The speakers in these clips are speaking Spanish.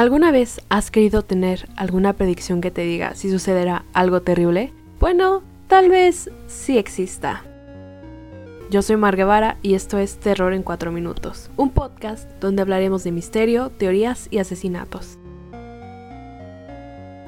¿Alguna vez has querido tener alguna predicción que te diga si sucederá algo terrible? Bueno, tal vez sí exista. Yo soy Mar Guevara y esto es Terror en 4 Minutos, un podcast donde hablaremos de misterio, teorías y asesinatos.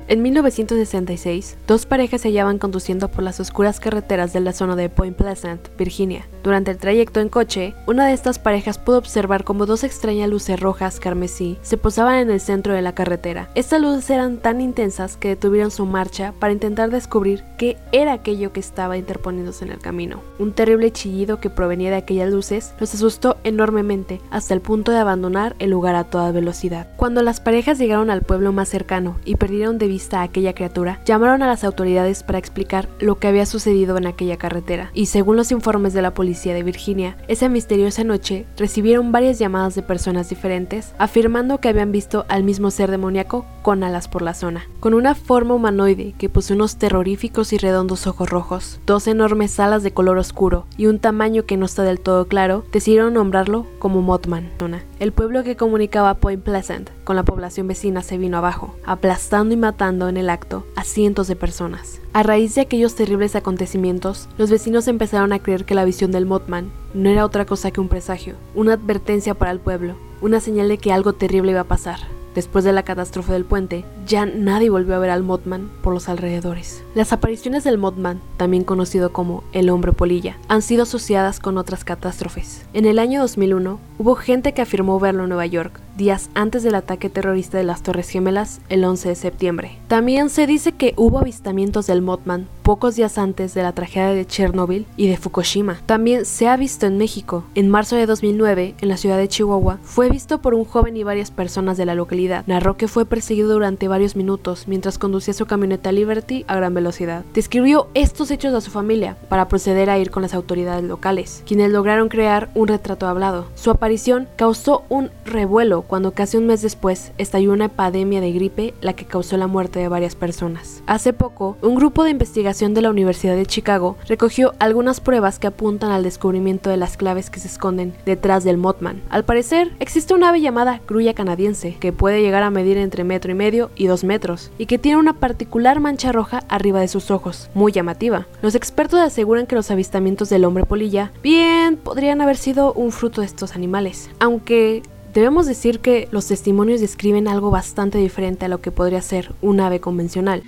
En 1966, dos parejas se hallaban conduciendo por las oscuras carreteras de la zona de Point Pleasant, Virginia. Durante el trayecto en coche, una de estas parejas pudo observar como dos extrañas luces rojas carmesí se posaban en el centro de la carretera. Estas luces eran tan intensas que detuvieron su marcha para intentar descubrir qué era aquello que estaba interponiéndose en el camino. Un terrible chillido que provenía de aquellas luces los asustó enormemente hasta el punto de abandonar el lugar a toda velocidad. Cuando las parejas llegaron al pueblo más cercano y perdieron de vista a aquella criatura, llamaron a las autoridades para explicar lo que había sucedido en aquella carretera. Y según los informes de la policía de Virginia, esa misteriosa noche recibieron varias llamadas de personas diferentes afirmando que habían visto al mismo ser demoníaco con alas por la zona. Con una forma humanoide que posee unos terroríficos y redondos ojos rojos, dos enormes alas de color oscuro y un tamaño que no está del todo claro, decidieron nombrarlo como Mothman. El pueblo que comunicaba Point Pleasant con la población vecina se vino abajo, aplastando y matando en el acto a cientos de personas. A raíz de aquellos terribles acontecimientos, los vecinos empezaron a creer que la visión del Mothman no era otra cosa que un presagio, una advertencia para el pueblo, una señal de que algo terrible iba a pasar. Después de la catástrofe del puente, ya nadie volvió a ver al Mothman por los alrededores. Las apariciones del Mothman, también conocido como el hombre polilla, han sido asociadas con otras catástrofes. En el año 2001, hubo gente que afirmó verlo en Nueva York, días antes del ataque terrorista de las Torres Gemelas el 11 de septiembre. También se dice que hubo avistamientos del Mothman pocos días antes de la tragedia de Chernobyl y de Fukushima. También se ha visto en México. En marzo de 2009, en la ciudad de Chihuahua, fue visto por un joven y varias personas de la localidad. Narró que fue perseguido durante varios minutos mientras conducía su camioneta Liberty a gran velocidad. Describió estos hechos a su familia para proceder a ir con las autoridades locales, quienes lograron crear un retrato hablado. Su aparición causó un revuelo cuando casi un mes después estalló una epidemia de gripe la que causó la muerte de varias personas. Hace poco, un grupo de investigación de la Universidad de Chicago recogió algunas pruebas que apuntan al descubrimiento de las claves que se esconden detrás del Mothman. Al parecer, existe un ave llamada grulla canadiense que puede llegar a medir entre metro y medio y dos metros y que tiene una particular mancha roja arriba de sus ojos, muy llamativa. Los expertos aseguran que los avistamientos del hombre polilla bien podrían haber sido un fruto de estos animales, aunque Debemos decir que los testimonios describen algo bastante diferente a lo que podría ser un ave convencional.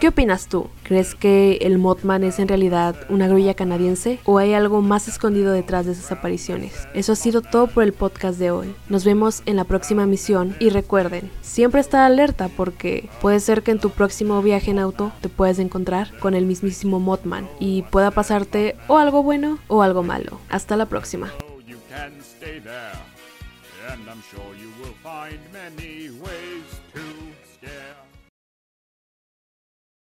¿Qué opinas tú? ¿Crees que el Mothman es en realidad una grulla canadiense o hay algo más escondido detrás de esas apariciones? Eso ha sido todo por el podcast de hoy. Nos vemos en la próxima misión y recuerden, siempre estar alerta porque puede ser que en tu próximo viaje en auto te puedas encontrar con el mismísimo Mothman y pueda pasarte o algo bueno o algo malo. Hasta la próxima. And I'm sure you will find many ways to scare.